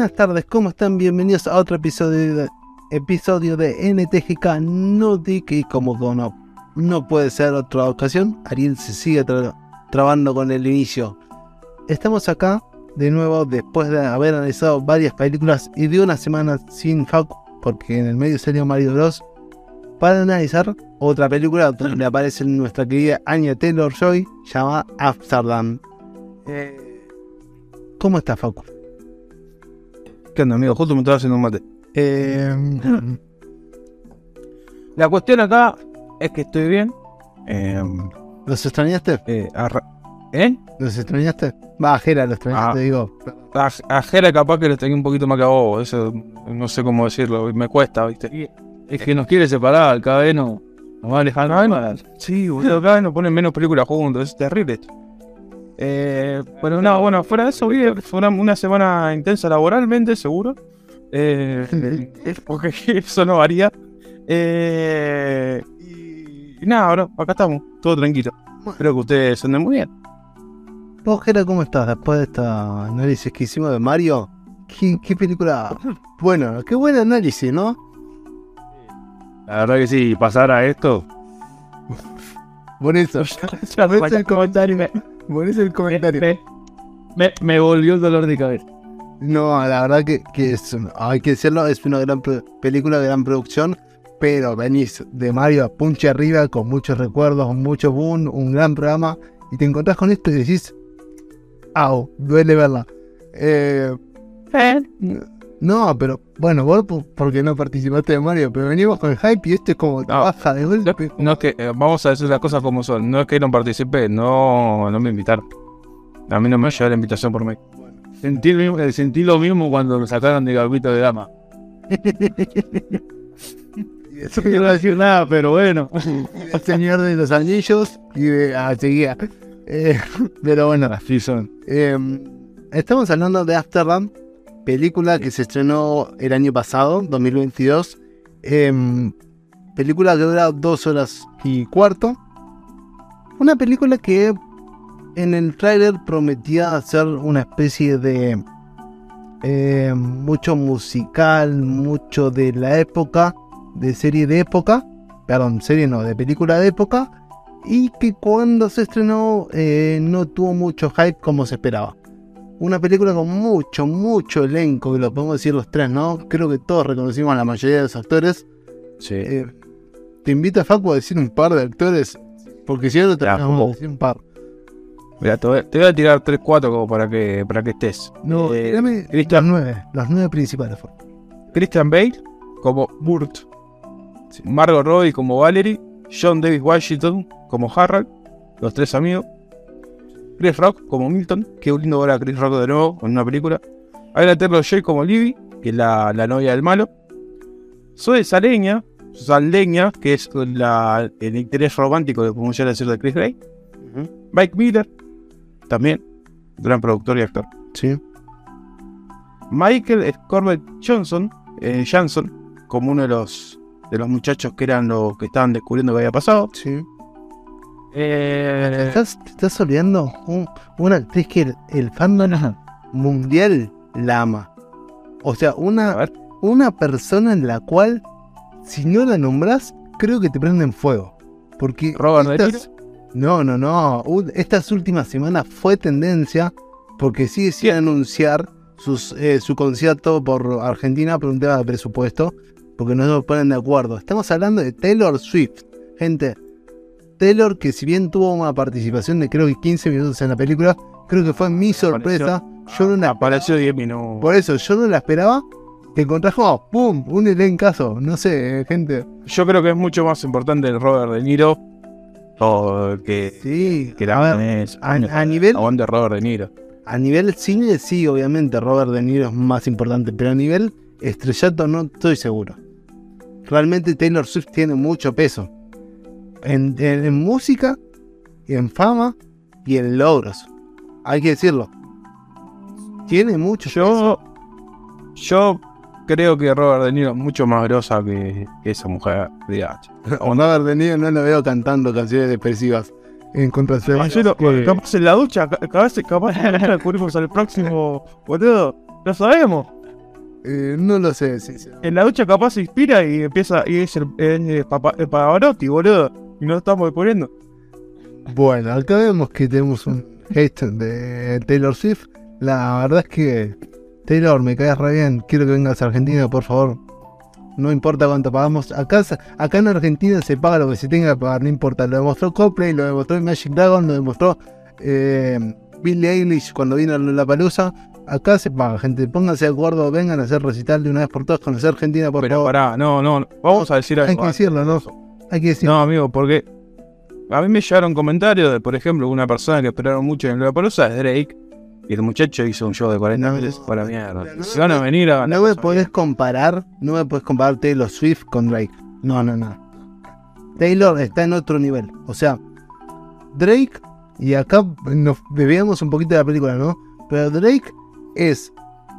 Buenas tardes, ¿cómo están? Bienvenidos a otro episodio de, episodio de NTGK Nautic y como no, no puede ser otra ocasión, Ariel se sigue tra- trabando con el inicio. Estamos acá de nuevo después de haber analizado varias películas y de una semana sin Facu, porque en el medio salió Mario Bros. Para analizar otra película donde aparece nuestra querida Anya Taylor Joy llamada Amsterdam. Eh, ¿Cómo está Facu? ¿Qué onda, amigo? Justo me estaba haciendo un mate. Eh, La cuestión acá es que estoy bien. Eh, ¿Los extrañaste? eh, arra- ¿Eh? ¿Los extrañaste? Va, Jera, los extrañaste, Ah. digo. A, a Jera capaz que lo tenía un poquito más que a vos. Eso no sé cómo decirlo. Me cuesta, ¿viste? Es que nos quiere separar. Cada vez no, nos va alejando. Cada vez no- sí, boludo. Cada vez nos ponen menos películas juntos. Es terrible esto. Eh, pero no, bueno, fuera de eso, fue una, una semana intensa laboralmente, seguro. Eh, porque eso no varía. Eh, y, y nada, bro, acá estamos, todo tranquilo. Espero que ustedes anden muy bien. Vos, Jera, ¿cómo estás después de esta análisis que hicimos de Mario? ¿Qué, qué película? Bueno, qué buen análisis, ¿no? La verdad que sí, pasar a esto. Por eso el comentario. El comentario. Me, me- me volvió el dolor de cabeza. No, la verdad que, que es, hay que decirlo, es una gran película de gran producción, pero venís de Mario a punche arriba con muchos recuerdos, mucho boom, un gran programa, y te encontrás con esto y decís, au, duele verla. Eh, no, pero bueno, vos po- porque no participaste de Mario, pero venimos con el hype y este es como No. baja de No, golpe. no es que, eh, vamos a decir las cosas como son. No es que no participé, no, no me invitaron. A mí no me llegó la invitación por mí. Sentí, lo mismo- eh, sentí lo mismo cuando lo sacaron de Gabito de Dama. No quiero decir nada, pero bueno. El Señor de los Anillos y de, ah, seguía. Eh, pero bueno, Así son. Eh, estamos hablando de Amsterdam, película que se estrenó el año pasado, 2022. Eh, película que dura dos horas y cuarto. Una película que en el tráiler prometía ser una especie de eh, mucho musical, mucho de la época, de serie de época, perdón, serie no, de película de época, y que cuando se estrenó eh, no tuvo mucho hype como se esperaba. Una película con mucho, mucho elenco, que lo podemos decir los tres, ¿no? Creo que todos reconocimos a la mayoría de los actores. Sí. Eh, te invito a Facu a decir un par de actores, porque si no, te vamos a decir un par. Mira, te voy, a tirar 3, 4 como para que, para que estés. No, Eh, tirame Christian- los nueve, los nueve principales. por favor. Christian Bale como Burt, Margot Robbie como Valerie, John David Washington como Harald, los tres amigos, Chris Rock como Milton, qué lindo ver a Chris Rock de nuevo en una película, Anya Taylor Joy como Libby, que es la, la novia del malo, Zoe Saleña, Saldeña, que es la- el interés romántico, de podemos llegar a decir, de Chris Gray, Mike Miller, también, gran productor y actor. Sí. Michael Scorbett Johnson, eh, Johnson, como uno de los de los muchachos que eran los que estaban descubriendo que había pasado. Sí. Te Eh, estás, te estás olvidando un- una actriz que el, el fandom mundial la ama. O sea, una, una persona en la cual, si no la nombras, creo que te prenden fuego. Porque Robert De estas- no, no, no. Estas últimas semanas fue tendencia porque sigue sin anunciar sus, eh, su concierto por Argentina por un tema de presupuesto, porque no se ponen de acuerdo. Estamos hablando de Taylor Swift, gente. Taylor, que si bien tuvo una participación de creo que 15 minutos en la película, creo que fue mi sorpresa. Yo no la apareció 10 minutos. por eso, yo no la esperaba. Te encontrás como, ¡pum! Un elencazo. No sé, eh, gente. Yo creo que es mucho más importante el Robert De Niro o que, Sí, que a la ver, a, a nivel, Robert De Niro. a nivel cine, sí, obviamente Robert De Niro es más importante, pero a nivel estrellato no estoy seguro. Realmente Taylor Swift tiene mucho peso. En, en- en música, en fama y en logros. Hay que decirlo. Tiene mucho peso. Yo, yo creo que Robert De Niro es mucho más grosa que, que esa mujer de H. O Robert De Niro no lo veo cantando canciones depresivas en contra de lo- capaz en la ducha, ca- capaz, capaz en la ducha al próximo boludo. Lo sabemos. Eh, no lo sé, sí, sí. En la ducha capaz se inspira y empieza. Y es el, es Papa- el Pavarotti, boludo. Y no estamos poniendo. Bueno, acá vemos que tenemos un hate de Taylor Swift. La verdad es que Taylor, me caes re bien. Quiero que vengas a Argentina, por favor. No importa cuánto pagamos. Acá, acá en Argentina se paga lo que se tenga que pagar, no importa. Lo demostró Coldplay, lo demostró Magic Dragon, lo demostró eh, Billie Eilish cuando vino a La Palusa. Acá se paga, gente. Pónganse de acuerdo, vengan a hacer recital de una vez por todas, conocer Argentina, por Pero favor. pará, no, no. Vamos a decir Hay algo. que decirlo, ¿no? Hay que decirlo. No, amigo, porque a mí me llegaron comentarios de, por ejemplo, una persona que esperaron mucho en la Palusa es Drake. Y el muchacho hizo un show de 40 No, minutos para mierda. no, Si van a venir a. No me podés comparar, no me podés comparar Taylor Swift con Drake. No, no, no. Taylor está en otro nivel. O sea, Drake, y acá nos bebíamos un poquito de la película, ¿no? Pero Drake es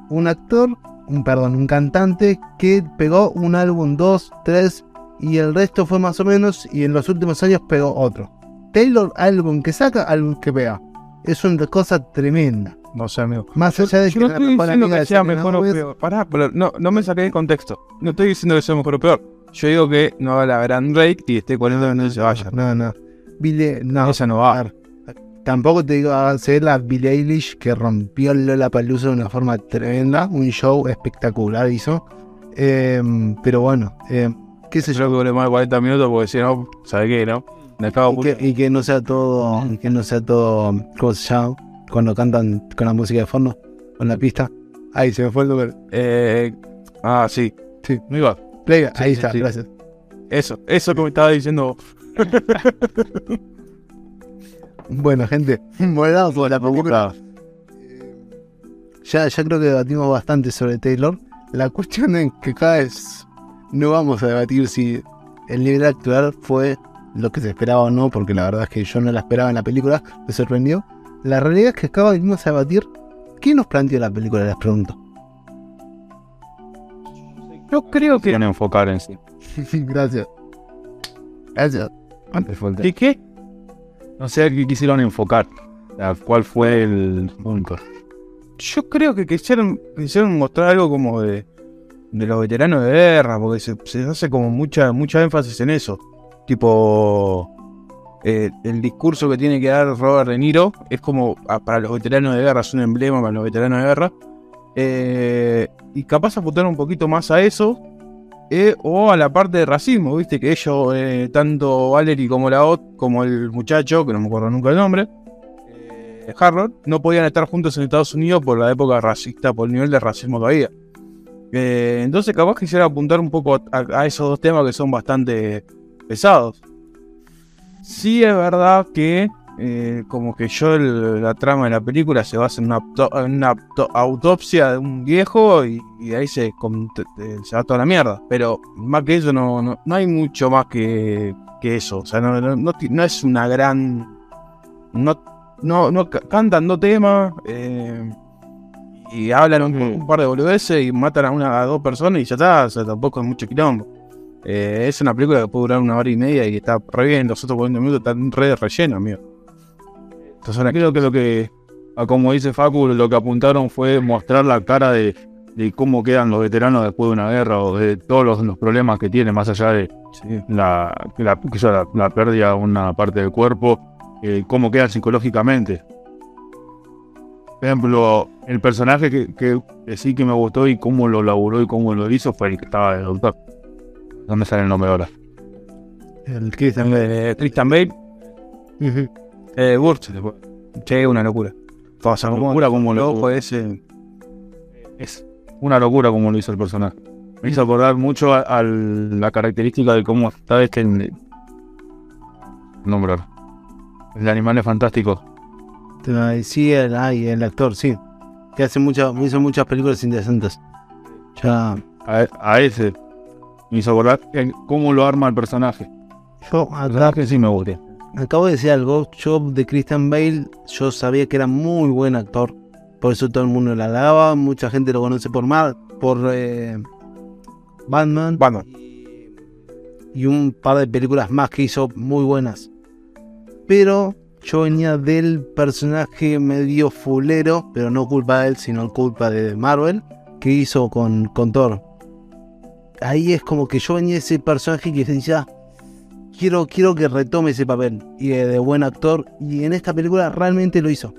un actor, un perdón, un cantante que pegó un álbum, dos, tres, y el resto fue más o menos, y en los últimos años pegó otro. Taylor, álbum que saca, álbum que pega. Es una cosa tremenda. No sé, amigo. Más allá de Yo no la estoy diciendo que sea mejor o peor. Pará, pero no, no me saqué de contexto. No estoy diciendo que sea mejor o peor. Yo digo que no va la gran Drake y esté 40 minutos y se vaya. No, no. Billie, no. Esa no va. A Tampoco te digo hacer la Billie Eilish que rompió Lola Palusa de una forma tremenda. Un show espectacular hizo. Em, pero bueno, em, qué sé Yo que dure más de 40 minutos porque si no, ¿sabe qué, no? Y que, y que no sea todo, y que no sea todo, ¿cómo se llama? Cuando cantan con la música de fondo, con la pista. Ahí se me fue el número. Eh, ah, sí. Sí. No iba. Play, Sí, ahí sí, está, sí. gracias. Eso, eso que me estaba diciendo. Bueno, gente, volvamos con la película. Ya, ya creo que debatimos bastante sobre Taylor. La cuestión es que cada vez no vamos a debatir si el nivel actual fue lo que se esperaba o no, porque la verdad es que yo no la esperaba en la película, me sorprendió. La realidad es que acá venimos a debatir qué nos planteó la película, les pregunto. Yo creo que. Quieren enfocar en sí. Gracias. Gracias. ¿Y qué? No sé a qué quisieron enfocar. ¿Cuál fue el punto? Yo creo que quisieron, quisieron mostrar algo como de, de los veteranos de guerra, porque se, hace como mucha, mucha énfasis en eso. Tipo, eh, el discurso que tiene que dar Robert De Niro es como ah, para los veteranos de guerra, es un emblema para los veteranos de guerra. Eh, y capaz apuntar un poquito más a eso, eh, o a la parte de racismo, viste, que ellos, tanto Valerie como la Ot, como el muchacho, que no me acuerdo nunca el nombre, Harold, no podían estar juntos en Estados Unidos por la época racista, por el nivel de racismo que había. Eh, entonces, capaz quisiera apuntar un poco a, esos dos temas que son bastante pesados. Sí es verdad que, eh, como que yo, la trama de la película se basa en una, autopsia de un viejo y, de ahí se, se va toda la mierda. Pero más que eso, no, no, no hay mucho más que, que eso. O sea, no, no, no es una gran. No, no, no ca- cantan dos temas eh, y hablan un, un par de boludeces y matan a una a dos personas y ya está, o sea, tampoco es mucho quilombo. Eh, es una película que puede durar una hora y media y está re bien, los otros 40 minutos están re de relleno, amigo. Entonces creo que lo que. Ah, Como dice Facu, lo que apuntaron fue mostrar la cara de, de cómo quedan los veteranos después de una guerra o de todos los, los problemas que tienen, más allá de Sí. la, la, la pérdida de una parte del cuerpo, eh, cómo quedan psicológicamente. Por ejemplo, el personaje que, sí que me gustó y cómo lo laburó y cómo lo hizo fue el que estaba de doctor. No me sale el nombre ahora. El Christian Eh, Christian Bale, eh, Burch, después. Che, una locura. Una locura como lo- ese. Es una locura como lo hizo el personaje. Me hizo acordar mucho a, a la característica de cómo está este. Ahora. El animal es fantástico. Te- Sí, el, ay, el actor, sí. Que hace muchas, hizo muchas películas interesantes. Ya. A, a ese. Me hizo acordar cómo lo arma el personaje. Yo El acá personaje sí me gusta. acabo de decir algo. De Christian Bale, yo sabía que era muy buen actor. Por eso todo el mundo lo alaba. Mucha gente lo conoce por Mar, por eh, Batman. Batman. Y un par de películas más que hizo muy buenas. Pero yo venía del personaje medio fulero, pero no culpa de él, sino culpa de Marvel, que hizo con, con Thor. Ahí es como que yo venía ese personaje que decía, quiero, quiero que retome ese papel y de, de buen actor. Y en esta película realmente lo hizo.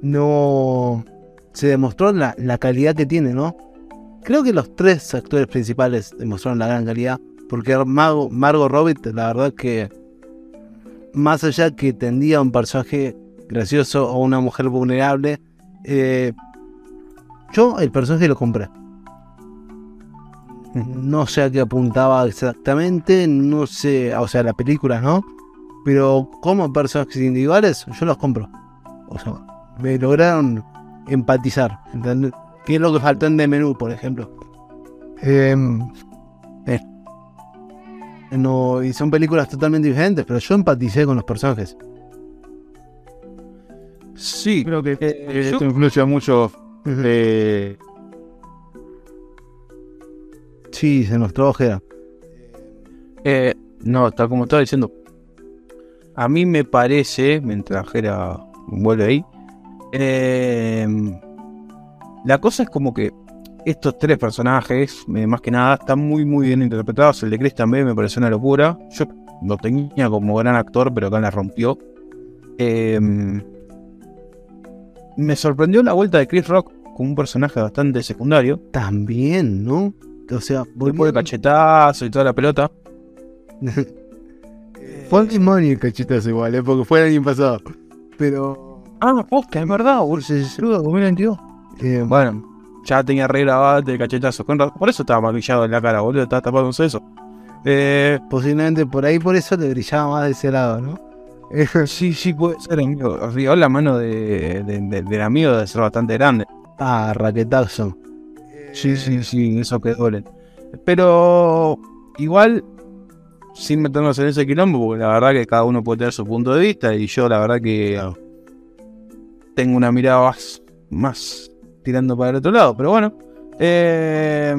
No se demostró la, la calidad que tiene, ¿no? Creo que los tres actores principales demostraron la gran calidad. Porque Margot, Margot Robbie, la verdad que más allá que tendía un personaje gracioso o una mujer vulnerable, eh, yo el personaje lo compré. No sé a qué apuntaba exactamente, no sé, o sea, la película, ¿no? Pero como personajes individuales, yo los compro. O sea, me lograron empatizar, ¿entendés? ¿Qué es lo que faltó en The Menú, por ejemplo? Em, eh, no, y son películas totalmente diferentes, pero yo empaticé con los personajes. Sí, Creo que Eh, esto yo- influye mucho de Sí, se nos trabajera. Eh, no, está como estaba diciendo. A mí me parece, mientras Jera vuelve ahí, eh, la cosa es como que estos tres personajes, eh, más que nada, están muy, muy bien interpretados. El de Chris también me pareció una locura. Yo lo tenía como gran actor, pero acá la rompió. Eh, me sorprendió la vuelta de Chris Rock como un personaje bastante secundario. También, ¿no? O sea, de volviendo- cachetazo y toda la pelota. Fue el año el cachetazo igual, ¿eh? porque fue el año pasado. Pero. Ah, posta, es verdad, boludo. Sí. 2022. eh, Bueno, ya tenía regrabado el cachetazo. Con por eso estaba maquillado en la cara, boludo. Estaba tapado un seso. Eh, posiblemente por ahí, por eso le brillaba más de ese lado, ¿no? Sí, sí, puede ser, amigo. Arriba la mano de, de- de- del amigo debe ser bastante grande. ah, raquetazo. Sí, sí, sí, eso que duele. Pero igual, sin meternos en ese quilombo, porque la verdad que cada uno puede tener su punto de vista. Y yo, la verdad que tengo una mirada más, más tirando para el otro lado. Pero bueno, eh,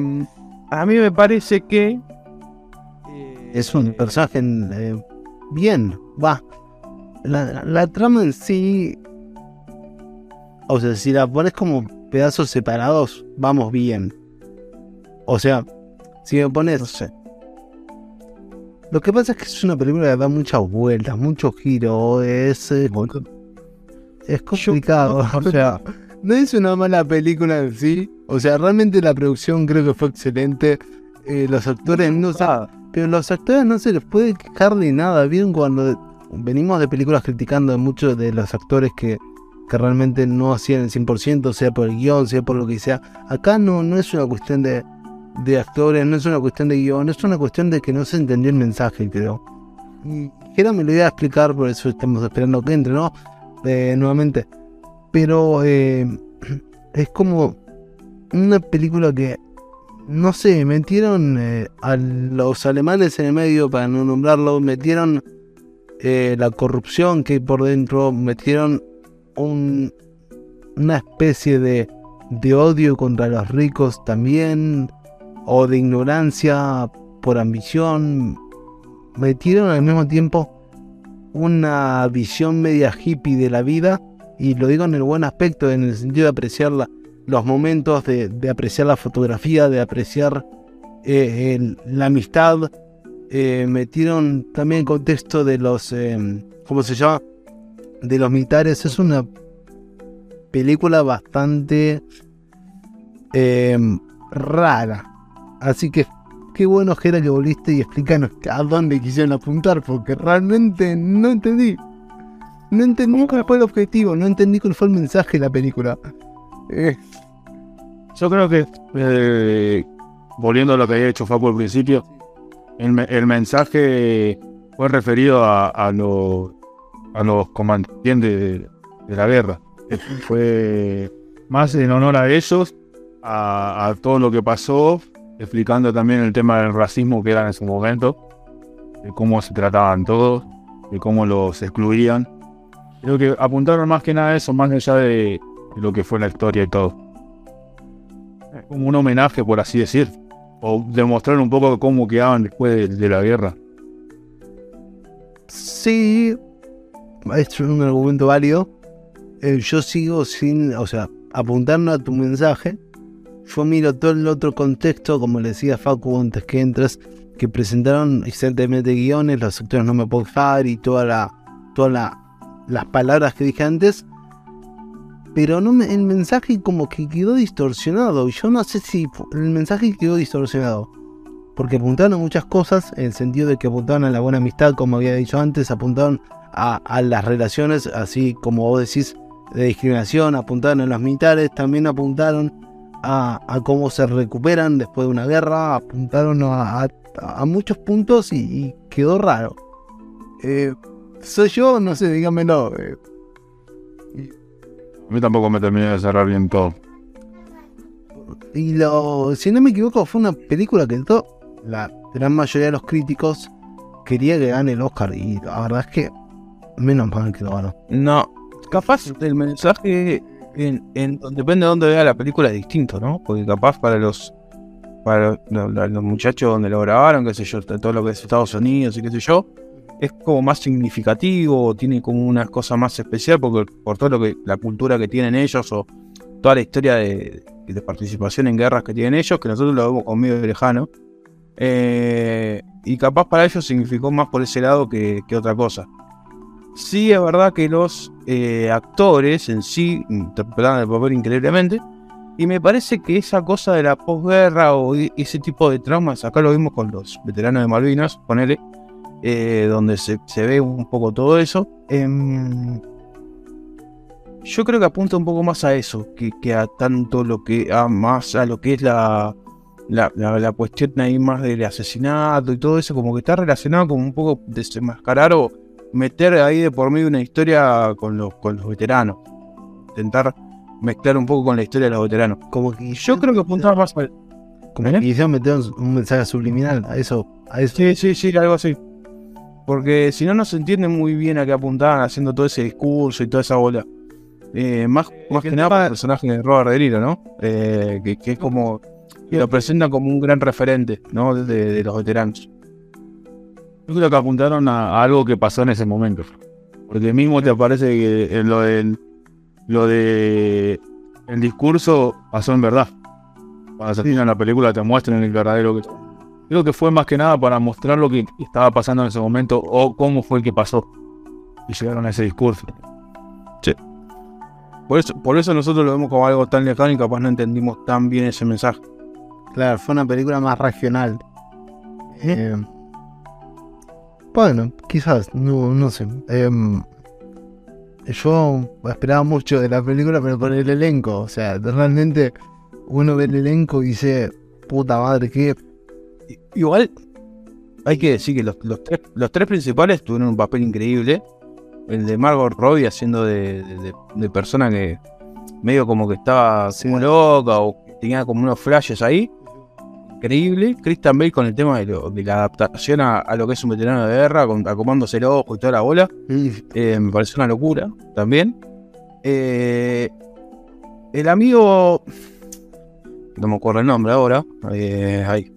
a mí me parece que. eh, Es un personaje eh, bien, va. La, la- la trama en sí. O sea, si la pones como pedazos separados, vamos bien. O sea, si me pones. No sé. Lo que pasa es que es una película que da muchas vueltas, muchos giros. Es, es complicado. O sea, no es una mala película en sí. O sea, realmente la producción creo que fue excelente. Eh, los actores no se, pero los actores no se les puede quejar de nada. Bien cuando venimos de películas criticando a muchos de los actores que, que realmente no hacían el 100%, sea por el guion, sea por lo que sea. Acá no, no es una cuestión de, de actores, no es una cuestión de guion, es una cuestión de que no se entendió el mensaje, creo. Y Jera me lo iba a explicar, por eso estamos esperando que entre, ¿no? Eh, nuevamente. Pero eh, es como una película que, no sé, metieron eh, a los alemanes en el medio, para no nombrarlo, metieron eh, la corrupción que hay por dentro, metieron un, una especie de, de odio contra los ricos también, o de ignorancia por ambición, metieron al mismo tiempo una visión media hippie de la vida, y lo digo en el buen aspecto, en el sentido de apreciar los momentos, de, apreciar la fotografía, de apreciar eh, la amistad. Eh, metieron también el contexto de los, eh, ¿cómo se llama? De los militares. Es una película bastante eh, rara. Así que qué bueno, Jera, que volviste y explícanos a dónde quisieron apuntar, porque realmente no entendí. No entendí cuál fue el objetivo, no entendí cuál fue el mensaje de la película. Eh, Yo creo que, eh, volviendo a lo que había hecho Facu al principio, el, el mensaje fue referido a, a los, a los combatientes de, de la guerra. Fue más en honor a ellos, a, a todo lo que pasó, explicando también el tema del racismo que era en su momento, de cómo se trataban todos, de cómo los excluían. Creo que apuntaron más que nada a eso, más allá de, lo que fue la historia y todo como un homenaje, por así decir, o demostrar un poco cómo quedaban después de, la guerra. Sí, es un argumento válido. Eh, yo sigo sin, o sea, apuntando a tu mensaje, yo miro todo el otro contexto, como le decía Facu antes que entres, que presentaron excelentemente guiones, los actores no me puedo fijar y toda la, todas las palabras que dije antes. Pero no el mensaje como que quedó distorsionado. Yo no sé si el mensaje quedó distorsionado. Porque apuntaron muchas cosas, en el sentido de que apuntaban a la buena amistad, como había dicho antes, apuntaron a, a las relaciones, así como vos decís, de discriminación, apuntaron a los militares, también apuntaron a, cómo se recuperan después de una guerra, apuntaron a, muchos puntos y, quedó raro. Eh, soy yo, no sé, dígamelo. Eh. A mí tampoco me terminé de cerrar bien todo. Y lo, si no me equivoco, fue una película que todo, la gran mayoría de los críticos quería que gane el Oscar. Y la verdad es que menos mal que lo ganó. No, capaz el mensaje en, depende de dónde vea la película es distinto, ¿no? Porque capaz para los para los, muchachos donde lo grabaron, qué sé yo, todo lo que es Estados Unidos y qué sé yo, es como más significativo, tiene como una cosa más especial porque por todo lo que la cultura que tienen ellos o toda la historia de, participación en guerras que tienen ellos, que nosotros lo vemos con medio lejano. Eh, y capaz para ellos significó más por ese lado que otra cosa. Sí, es verdad que los eh, actores en sí interpretaban el papel increíblemente. Y me parece que esa cosa de la posguerra o ese tipo de traumas, acá lo vimos con los veteranos de Malvinas, ponele, eh, donde se, ve un poco todo eso. Em, yo creo que apunta un poco más a eso, que, a tanto lo que, a más a lo que es la, la, la, cuestión ahí más del asesinato y todo eso, como que está relacionado con un poco desenmascarar o meter ahí de por medio una historia con los, con los veteranos. Intentar mezclar un poco con la historia de los veteranos. Como que yo creo que apuntaba más al. Como que ¿Eh? meter un mensaje subliminal a eso, a eso. Sí, sí, sí, algo así. Porque si no, no se entiende muy bien a qué apuntaban haciendo todo ese discurso y toda esa bola. Eh, más, más que nada para el personaje de Robert De Niro, ¿no? Eh, que, es como. lo presenta como un gran referente, ¿no? de los veteranos. Yo creo que apuntaron a, algo que pasó en ese momento. Porque mismo te parece que lo del lo de el discurso pasó en verdad. Cuando se en la película te muestran el verdadero que. Creo que fue más que nada para mostrar lo que estaba pasando en ese momento o cómo fue el que pasó. Y llegaron a ese discurso. Sí. Por eso, por eso nosotros lo vemos como algo tan lejano y capaz no entendimos tan bien ese mensaje. Claro, fue una película más regional. Eh, bueno, quizás, no, no sé. Em, yo esperaba mucho de la película, pero por el elenco. O sea, realmente uno ve el elenco y dice, puta madre, que. Igual, hay que decir que los, tres, los tres principales tuvieron un papel increíble. El de Margot Robbie haciendo de, persona que medio como que estaba como loca o tenía como unos flashes ahí increíble. Christian Bale con el tema de, la adaptación a, lo que es un veterano de guerra, con, acomodándose el ojo y toda la bola. Eh, me parece una locura también. Eh, el amigo. No me acuerdo el nombre ahora. Eh, ahí.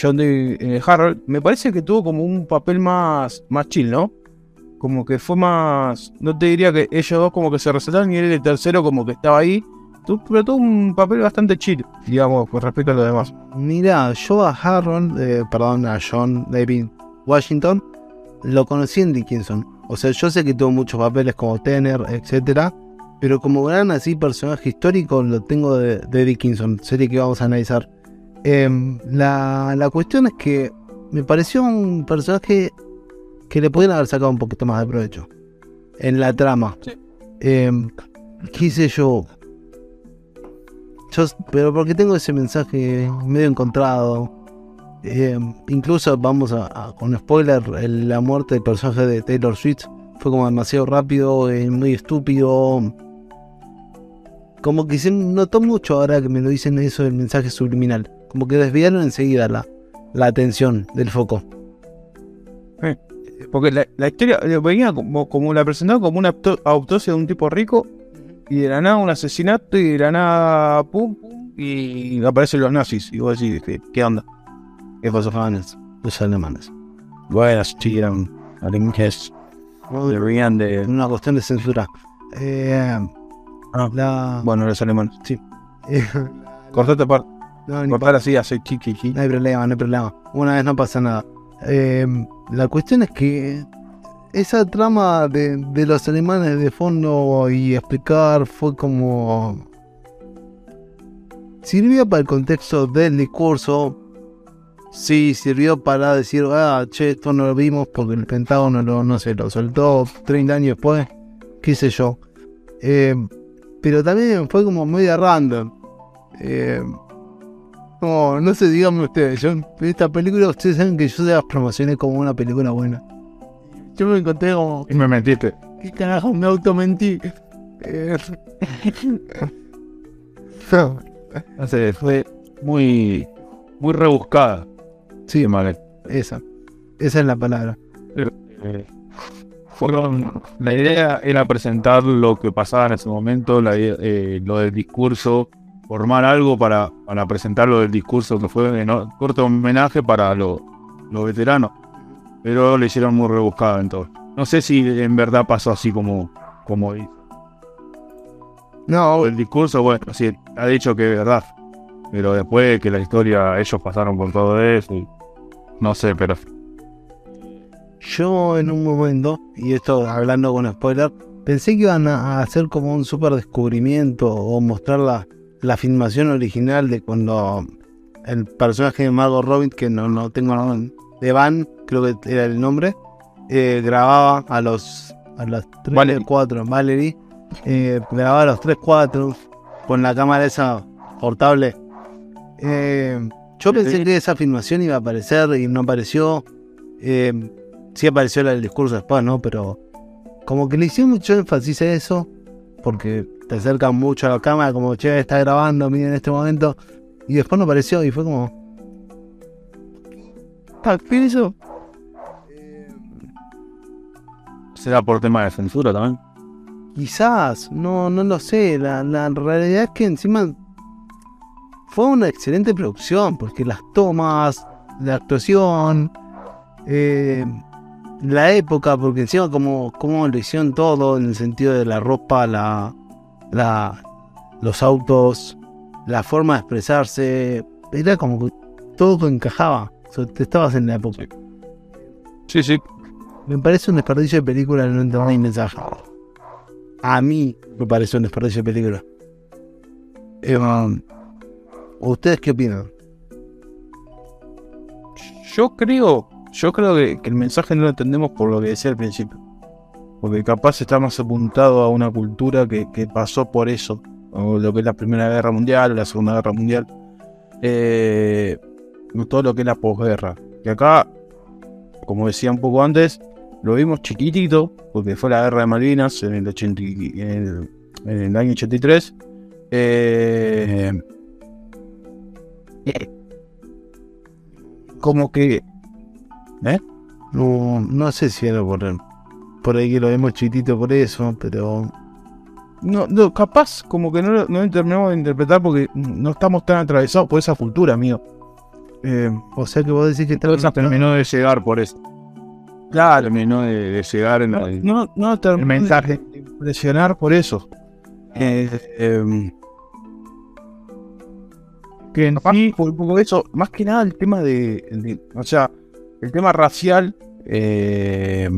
John D. Harold. Me parece que tuvo como un papel más, más chill, ¿no? Como que fue más. No te diría que ellos dos como que se resaltaron y él el tercero como que estaba ahí pero tuvo un papel bastante chido, digamos, con respecto a lo demás. Mira, yo a Harold, eh, perdón, a John David Washington, lo conocí en Dickinson. O sea, yo sé que tuvo muchos papeles como Tener, etcétera, pero como gran así personaje histórico lo tengo de, Dickinson, serie que vamos a analizar. Em, la, la cuestión es que me pareció un personaje que le podrían haber sacado un poquito más de provecho en la trama. Sí. Eh, quise yo, pero porque tengo ese mensaje medio encontrado. Eh, incluso vamos a, con spoiler, la muerte del personaje de Taylor Swift fue como demasiado rápido, eh, muy estúpido. Como que se notó mucho ahora que me lo dicen eso del mensaje subliminal. Como que desviaron enseguida la, la atención del foco. porque la, historia eh, venía como, como la presentaron como una autopsia de un tipo rico y de la nada un asesinato y de la nada pum, pum y aparecen los nazis. Y vos decís, ¿qué, onda? ¿Qué pasó, jóvenes? Los alemanes. Bueno, sí, eran alemanes. Deberían de. Una cuestión de censura. Eh, ah, bueno, los alemanes. Sí. Eh, Cortate parte. No, Cortar así, hace chiqui, chiqui. No hay problema, no hay problema. Una vez no pasa nada. Eh, la cuestión es que esa trama de, de los alemanes de fondo y explicar fue como... Sirvió para el contexto del discurso. Sí, sirvió para decir, ah, che, esto no lo vimos porque el Pentágono lo, no sé, lo soltó 30 años después. Qué sé yo. Eh, pero también fue como media random. Eh, no, no sé, díganme ustedes. Yo, esta película, ustedes saben que yo se las promocioné como una película buena. Yo me encontré como, Y me mentiste. ¿qué carajo? Me automentí. Eh, no, sé, fue muy, muy rebuscada. sí, Mal. esa. Esa es la palabra. Eh, fueron, la idea era presentar lo que pasaba en ese momento, la eh, lo del discurso, formar algo para, para presentar lo del discurso, que fue en corto homenaje para lo- los veteranos. Pero le hicieron muy rebuscado en todo. No sé si en verdad pasó así como, como dice. No, El discurso, bueno, sí, ha dicho que es verdad. Pero después que la historia, ellos pasaron por todo eso. y no sé, pero yo en un momento, y esto hablando con spoiler, pensé que iban a a hacer como un super descubrimiento o mostrar la, la filmación original de cuando el personaje de Margot Robbie, que no, no tengo nombre, de Van, creo que era el nombre, eh, grababa a los a las 3 Valerie. 4, Valerie, eh, grababa a los 3 4 con la cámara esa portable. Eh, yo pensé que esa filmación iba a aparecer y no apareció. Eh, sí apareció del discurso después, ¿no? Pero como que le hicieron mucho énfasis a eso, porque te acercan mucho a la cámara, como, che, está grabando, miren en este momento, y después no apareció y fue como... "Ah, ¿Qué es eso? será por tema de censura también. Quizás, no, no lo sé. La, la realidad es que encima fue una excelente producción, porque las tomas, la actuación, eh, la época, porque encima como, como lo hicieron todo, en el sentido de la ropa, la, la, los autos, la forma de expresarse, era como que todo encajaba. O sea, te estabas en la época. Sí, sí. Me parece un desperdicio de película no entender ni mensaje. A mí me parece un desperdicio de película. Um, ¿Ustedes qué opinan? Yo creo, yo creo que, que el mensaje no lo entendemos por lo que decía al principio. Porque capaz está más apuntado a una cultura que, que pasó por eso. O lo que es la Primera Guerra Mundial o la Segunda Guerra Mundial. Eh, todo lo que es la posguerra. Que acá, como decía un poco antes, lo vimos chiquitito, porque fue la guerra de Malvinas en el, 80 y- en el, año 83. Eh, eh, como que No, no sé si era por, por ahí que lo vemos chiquitito por eso, pero No, no, capaz como que no, lo- no terminamos de interpretar porque no estamos tan atravesados por esa cultura, amigo. Eh, o sea que vos decís que esas Terminó de llegar por eso. claro, Terminó de, de llegar en no, el, no, no terminó el mensaje. de impresionar por eso. Eh, eh, Que en capaz sí, por, por eso, más que nada el tema de, de- o sea, el tema racial, eh,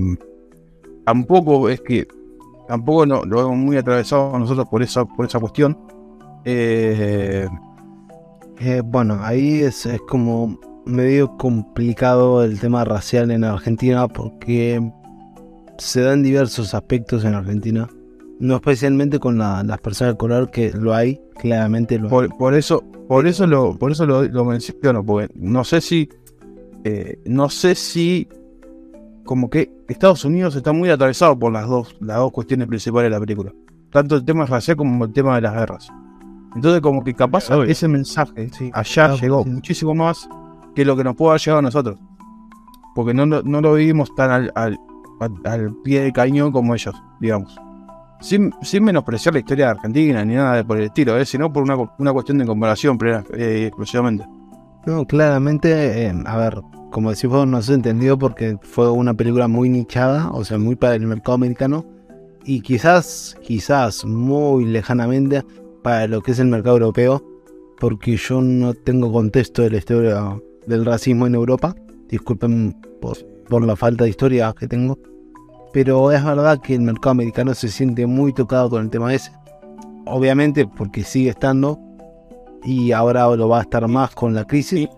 tampoco es que, tampoco no, lo hemos muy atravesado nosotros por esa, por esa cuestión. Eh, Eh, bueno, ahí es, es como medio complicado el tema racial en Argentina porque se dan diversos aspectos en Argentina. No especialmente con la- las personas de color, que lo hay, claramente lo hay. Por, por eso, por eso lo, por eso lo menciono, porque no sé si, eh, no sé si, como que Estados Unidos está muy atravesado por las dos, las dos cuestiones principales de la película, tanto el tema racial como el tema de las guerras. Entonces, como que capaz Obvio. ese mensaje Sí, allá claro, llegó sí. muchísimo más que lo que nos pudo haber llegado a nosotros, porque no, lo- no lo vivimos tan al, al, al- pie del cañón como ellos, digamos. Sin, sin menospreciar la historia de Argentina ni nada de por el estilo, ¿eh? sino por una, una cuestión de comparación plena, eh, exclusivamente. No, claramente, eh, a ver, como decís vos, no se entendió porque fue una película muy nichada, o sea, muy para el mercado americano, y quizás, quizás, muy lejanamente para lo que es el mercado europeo, porque yo no tengo contexto de la historia del racismo en Europa. Disculpen por, por la falta de historia que tengo. Pero es verdad que el mercado americano se siente muy tocado con el tema ese. Obviamente porque sigue estando y ahora lo va a estar más con la crisis.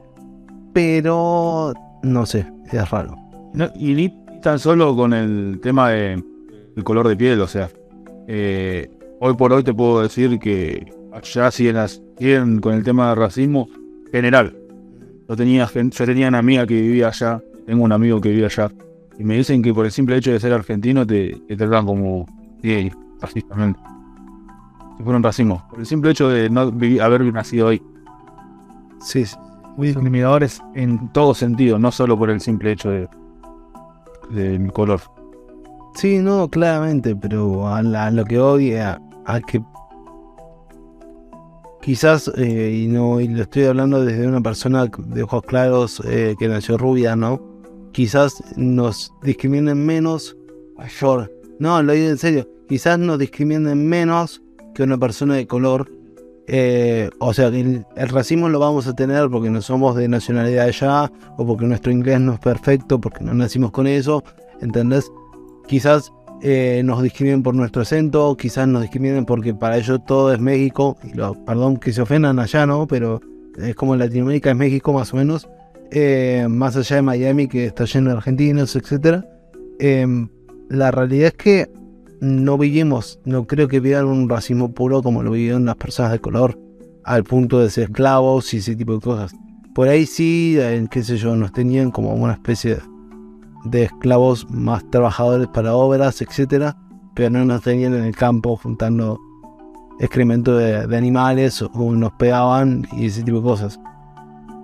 Pero no sé, es raro. No, y ni tan solo con el tema de el color de piel, o sea, eh, hoy por hoy te puedo decir que allá siguen, siguen con el tema de racismo general. Yo tenía, yo tenía una amiga que vivía allá, tengo un amigo que vive allá, y me dicen que por el simple hecho de ser argentino te, te tratan como gay, racistamente. Si fuera un racismo, por el simple hecho de no haber nacido ahí. Sí, sí. Muy discriminadores en todo sentido, no solo por el simple hecho de, de mi color. Sí, no, claramente, pero a, lo que odia, a, que quizás, eh, y no y lo estoy hablando desde una persona de ojos claros eh, que nació rubia, ¿no? Quizás nos discriminen menos, mayor. No, lo digo en serio, quizás nos discriminen menos que una persona de color eh, o sea, el, el, racismo lo vamos a tener porque no somos de nacionalidad allá, o porque nuestro inglés no es perfecto, porque no nacimos con eso, ¿entendés? Quizás eh, nos discriminen por nuestro acento, quizás nos discriminen porque para ellos todo es México, y lo, perdón que se ofendan allá, ¿no? Pero es como Latinoamérica es México más o menos, eh, más allá de Miami que está lleno de argentinos, etc. la realidad es que no vivimos, no creo que vivan un racismo puro como lo vivieron las personas de color, al punto de ser esclavos y ese tipo de cosas. Por ahí sí, qué sé yo, nos tenían como una especie de esclavos más trabajadores para obras, etcétera, pero no nos tenían en el campo juntando excremento de, animales o nos pegaban y ese tipo de cosas.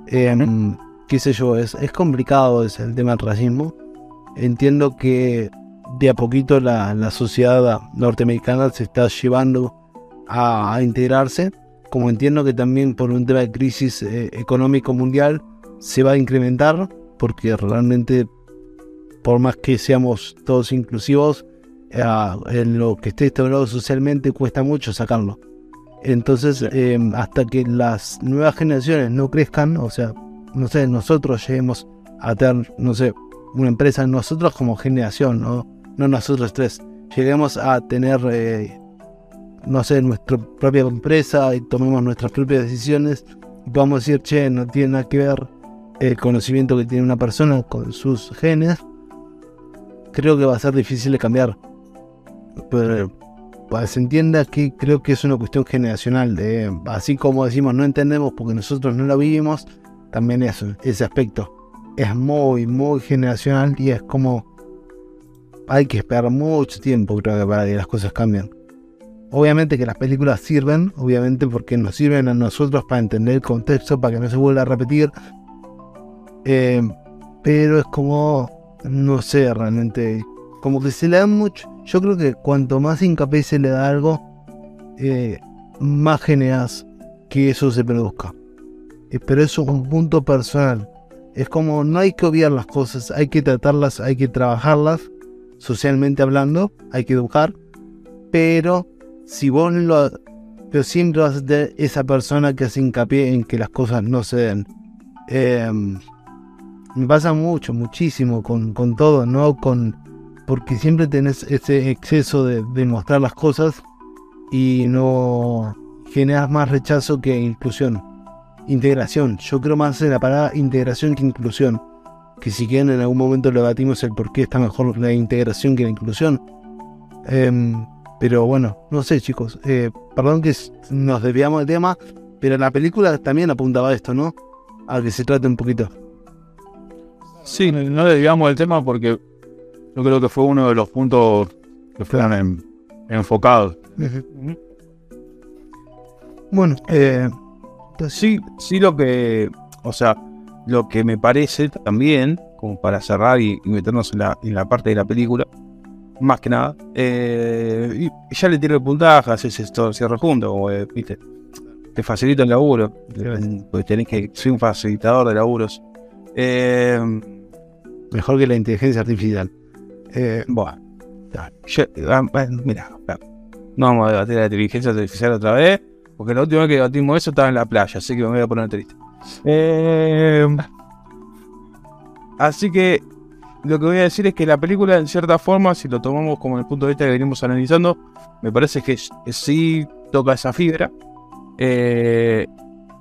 Em, qué sé yo, es, es complicado es el tema del racismo. Entiendo que de a poquito la, sociedad norteamericana se está llevando a, integrarse, como entiendo que también por un tema de crisis eh, económico mundial se va a incrementar, porque realmente por más que seamos todos inclusivos, eh, en lo que esté instaurado socialmente cuesta mucho sacarlo. Entonces, eh, hasta que las nuevas generaciones no crezcan, o sea, no sé, nosotros lleguemos a tener, no sé, una empresa, nosotros como generación, ¿no? No nosotros tres, lleguemos a tener, eh, no sé, nuestra propia empresa y tomemos nuestras propias decisiones. Y podamos decir, che, no tiene nada que ver el conocimiento que tiene una persona con sus genes, creo que va a ser difícil de cambiar. Pero para que se entienda que creo que es una cuestión generacional, así como decimos no entendemos porque nosotros no lo vivimos, también eso, ese aspecto. Es muy, muy generacional y es como hay que esperar mucho tiempo creo que para que las cosas cambien. Obviamente que las películas sirven, obviamente porque nos sirven a nosotros para entender el contexto, para que no se vuelva a repetir. Eh, pero es como, no sé, realmente, como que se le da mucho. Yo creo que cuanto más hincapié se le da algo, eh, más generas que eso se produzca. Eh, pero eso es un punto personal. Es como no hay que obviar las cosas, hay que tratarlas, hay que trabajarlas socialmente hablando, hay que educar, pero si vos lo... Pero siempre vas a tener esa persona que hace hincapié en que las cosas no se den. Em, me pasa mucho, muchísimo con, con, todo, ¿no? Con, porque siempre tenés ese exceso de, de mostrar las cosas y no generas más rechazo que inclusión. Integración. Yo creo más en la palabra integración que inclusión que si quieren en algún momento lo debatimos el por qué está mejor la integración que la inclusión. Em, pero bueno, no sé chicos, eh, perdón que nos desviamos del tema, pero la película también apuntaba a esto, ¿no? A que se trate un poquito. Sí, no desviamos del tema porque yo creo que fue uno de los puntos que fueron enfocados. Bueno, eh, sí, sí lo que, o sea, lo que me parece también, como para cerrar y, meternos en la, en la, parte de la película, más que nada, eh, y ya le tiro el puntaje, haces esto cierre junto, eh, viste, te facilita el laburo, porque tenés que, soy un facilitador de laburos. Eh, Mejor que la inteligencia artificial. bueno, ah, mira, no vamos a debatir la inteligencia artificial otra vez, Porque la última vez que debatimos eso estaba en la playa, así que me voy a poner triste. Eh, así que lo que voy a decir es que la película, en cierta forma, si lo tomamos como el punto de vista que venimos analizando, me parece que sí toca esa fibra. Eh,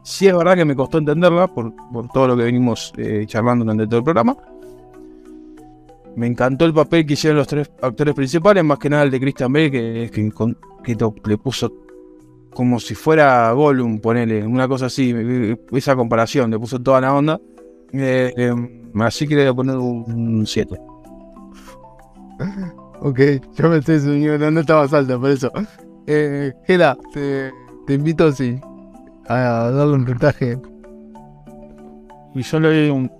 sí es verdad que me costó entenderla por, todo lo que venimos eh, charlando durante todo el programa. Me encantó el papel que hicieron los tres actores principales, más que nada el de Christian Bale, que, que, le puso como si fuera Gollum, ponele, una cosa así, esa comparación, le puso toda la onda. Eh, em, así que le voy a poner un 7. Ok, yo me estoy subiendo, no estaba alto, por eso. Eh, Gela, te, te invito sí, a darle un puntaje. Y yo le doy un.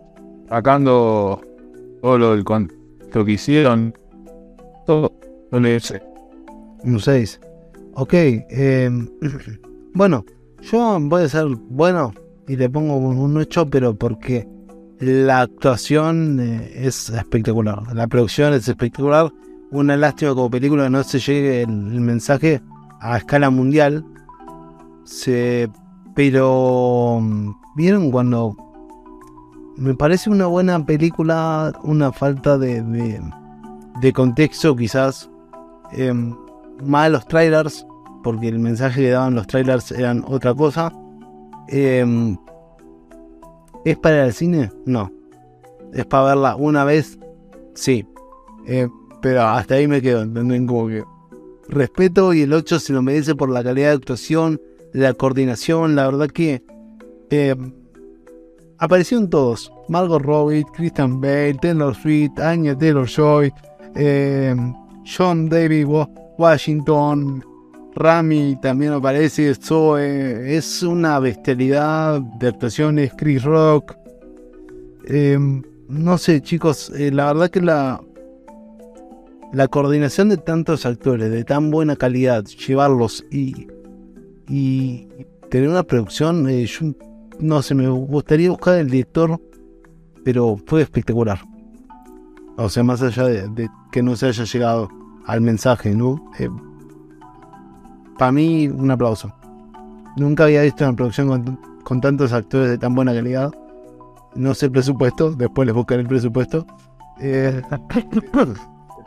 sacando todo lo, del, lo que hicieron, todo, lo le Un 6. Ok, eh, bueno, yo voy a ser bueno y le pongo un 8, pero porque la actuación eh, es espectacular, la producción es espectacular. Una lástima como película que no se llegue el, mensaje a escala mundial. Se, pero vieron cuando me parece una buena película, una falta de, de, contexto quizás. Eh, malos trailers, porque el mensaje que daban los trailers eran otra cosa. Em, ¿Es para ir al cine? No. ¿Es para verla una vez? Sí. Eh, pero hasta ahí me quedo, ¿entenden? Como que respeto y el 8 se lo merece por la calidad de actuación, la coordinación, la verdad que em, aparecieron todos. Margot Robbie, Christian Bale, Taylor Swift, Anya Taylor-Joy, em, John David Washington, Rami también aparece, Zoe, es una bestialidad de actuaciones, Chris Rock. Em, no sé, chicos, eh, la verdad que la, la coordinación de tantos actores de tan buena calidad, llevarlos y, y tener una producción, eh, yo no sé, me gustaría buscar el director, pero fue espectacular. O sea, más allá de, que no se haya llegado al mensaje, ¿no? Eh, para mí, un aplauso. Nunca había visto una producción con, tantos actores de tan buena calidad. No sé el presupuesto, después les buscaré el presupuesto. Eh,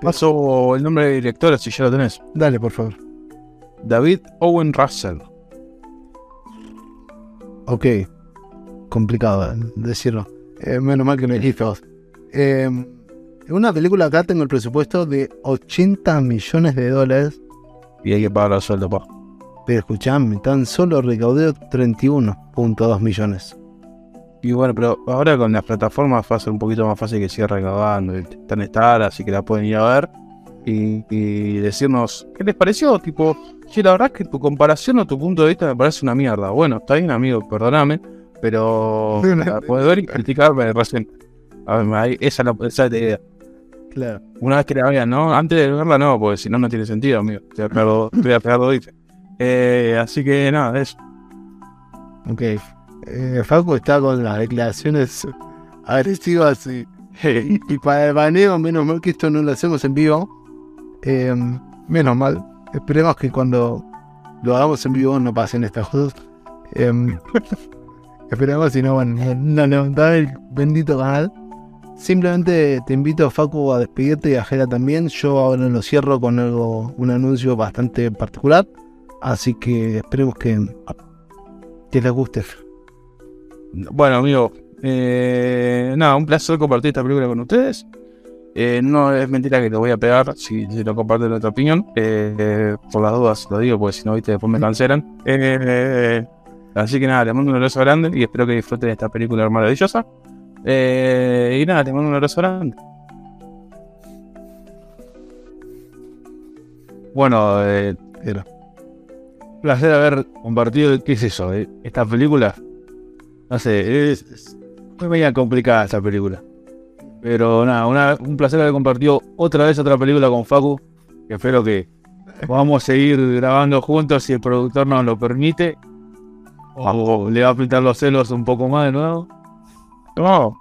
Paso el nombre de director, si ya lo tenés. Dale, por favor. David Owen Russell. Ok. Complicado decirlo. Eh, menos mal que me dijiste vos. En una película acá tengo el presupuesto de 80 millones de dólares y hay que pagar el sueldo, pa. Pero escuchame, tan solo recaudé 31.2 millones. Y bueno, pero ahora con las plataformas va a ser un poquito más fácil que siga recaudando. Están estar, así que la pueden ir a ver y, decirnos qué les pareció. Tipo, che, la verdad es que tu comparación o tu punto de vista me parece una mierda. Bueno, está bien, amigo, perdóname, pero puedes ver y criticarme recién. A ver, esa es la idea. Una vez que la vean, ¿no? Antes de verla, no, porque si no, no tiene sentido, amigo. Estoy a pegar, dos dice. Eh, así que nada, eso. Ok. Eh, Facu está con las declaraciones agresivas y, y para el baneo, menos mal que esto no lo hacemos en vivo. Eh, menos mal. Esperemos que cuando lo hagamos en vivo no pasen estas cosas. Eh, esperemos si no van a levantar el bendito canal. Simplemente te invito, Facu, a despedirte y a Jera también. Yo ahora lo cierro con algo, un anuncio bastante particular. Así que esperemos que, que les guste. Bueno, amigo, eh, nada, un placer compartir esta película con ustedes. Eh, no es mentira que lo voy a pegar si, lo comparten otra opinión. Eh, por las dudas lo digo, porque si no, viste, después me cancelan. así que nada, les mando un abrazo grande y espero que disfruten esta película maravillosa. Eh, y nada, te mando un abrazo. Bueno, eh, placer haber compartido, ¿qué es eso? Eh? Esta película, no sé, es, muy media complicada esta película. Pero nada, un placer haber compartido otra vez otra película con Facu, que espero que podamos seguir grabando juntos si el productor nos lo permite. O le va a pintar los celos un poco más de nuevo. No,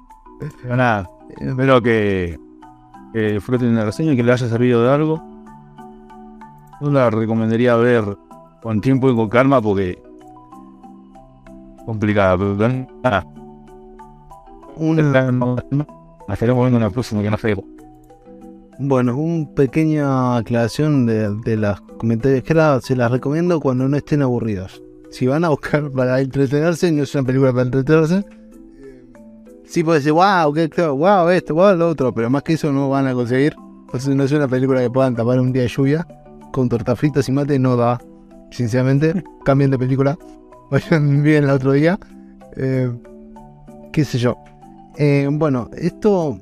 pero nada, espero que, que disfruten la reseña y que les haya servido de algo. Yo la recomendaría ver con tiempo y con calma porque complicada, pero nada. Una, estaremos viendo en la próxima que no sé. bueno, una pequeña aclaración de, de los comentarios que era, se las recomiendo cuando no estén aburridos. Si van a buscar para entretenerse, no es una película para entretenerse. Sí puede decir, wow, qué claro, wow, esto, wow, lo otro, pero más que eso no van a conseguir. Entonces no es una película que puedan tapar un día de lluvia con torta fritas y mate, no da. Sinceramente, cambien de película. Vayan bien el otro día. Eh, qué sé yo. Eh, bueno, esto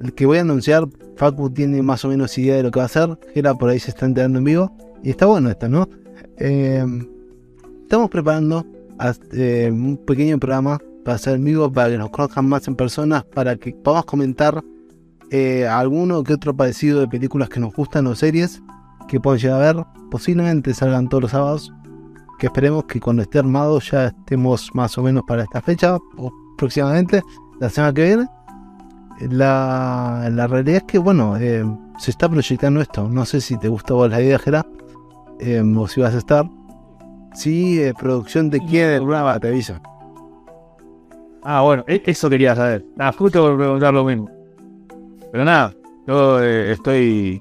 el que voy a anunciar, Facu tiene más o menos idea de lo que va a hacer. Gera por ahí se está enterando en vivo. Y está bueno esto, ¿no? Eh, estamos preparando eh, un pequeño programa para hacer en vivo, para que nos conozcan más en personas, para que podamos comentar eh, alguno que otro parecido de películas que nos gustan o series que pueden llegar a ver. Posiblemente salgan todos los sábados. Que esperemos que cuando esté armado ya estemos más o menos para esta fecha, o próximamente, la semana que viene. La, la realidad es que, bueno, eh, se está proyectando esto. No sé si te gustó vos la idea, Gerard, eh, o si vas a estar. Sí, producción quiere, programa, te aviso. Ah, bueno, e- eso quería saber. Nada, justo por preguntar lo mismo. Pero nada, yo eh, estoy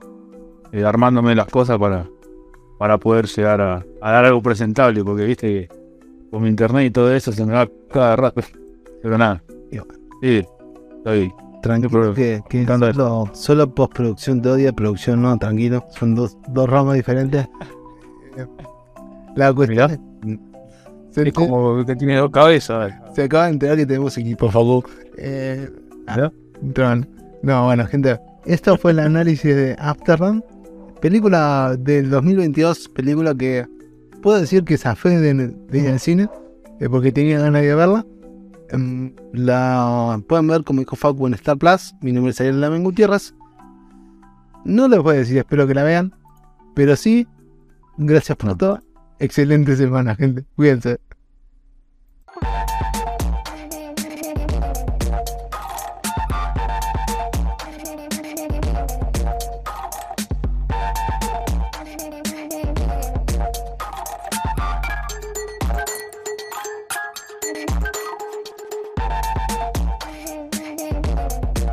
eh, armándome las cosas para, para poder llegar a, a dar algo presentable, porque viste que con mi internet y todo eso se me va cada rato. Pero nada, sí, estoy. Tranquilo, que, que solo, solo postproducción te odia, producción no, tranquilo. Son dos, dos ramas diferentes. La cuestión Mirá. Es- se, Es como que tiene dos cabezas. eh. se acaba de enterar que tenemos equipo, Facu. Eh, Mirá. Tron. No, bueno, gente. Esto fue el análisis de Afterrun. Película del 2022. Película que puedo decir que zafé de, de ir al cine. eh, porque tenía ganas de verla. Em, la pueden ver como dijo Facu en Star Plus. Mi nombre es Ariel Lamen Gutiérrez. No les voy a decir, espero que la vean. Pero sí, gracias por todo. Excelente semana, gente. Cuídense.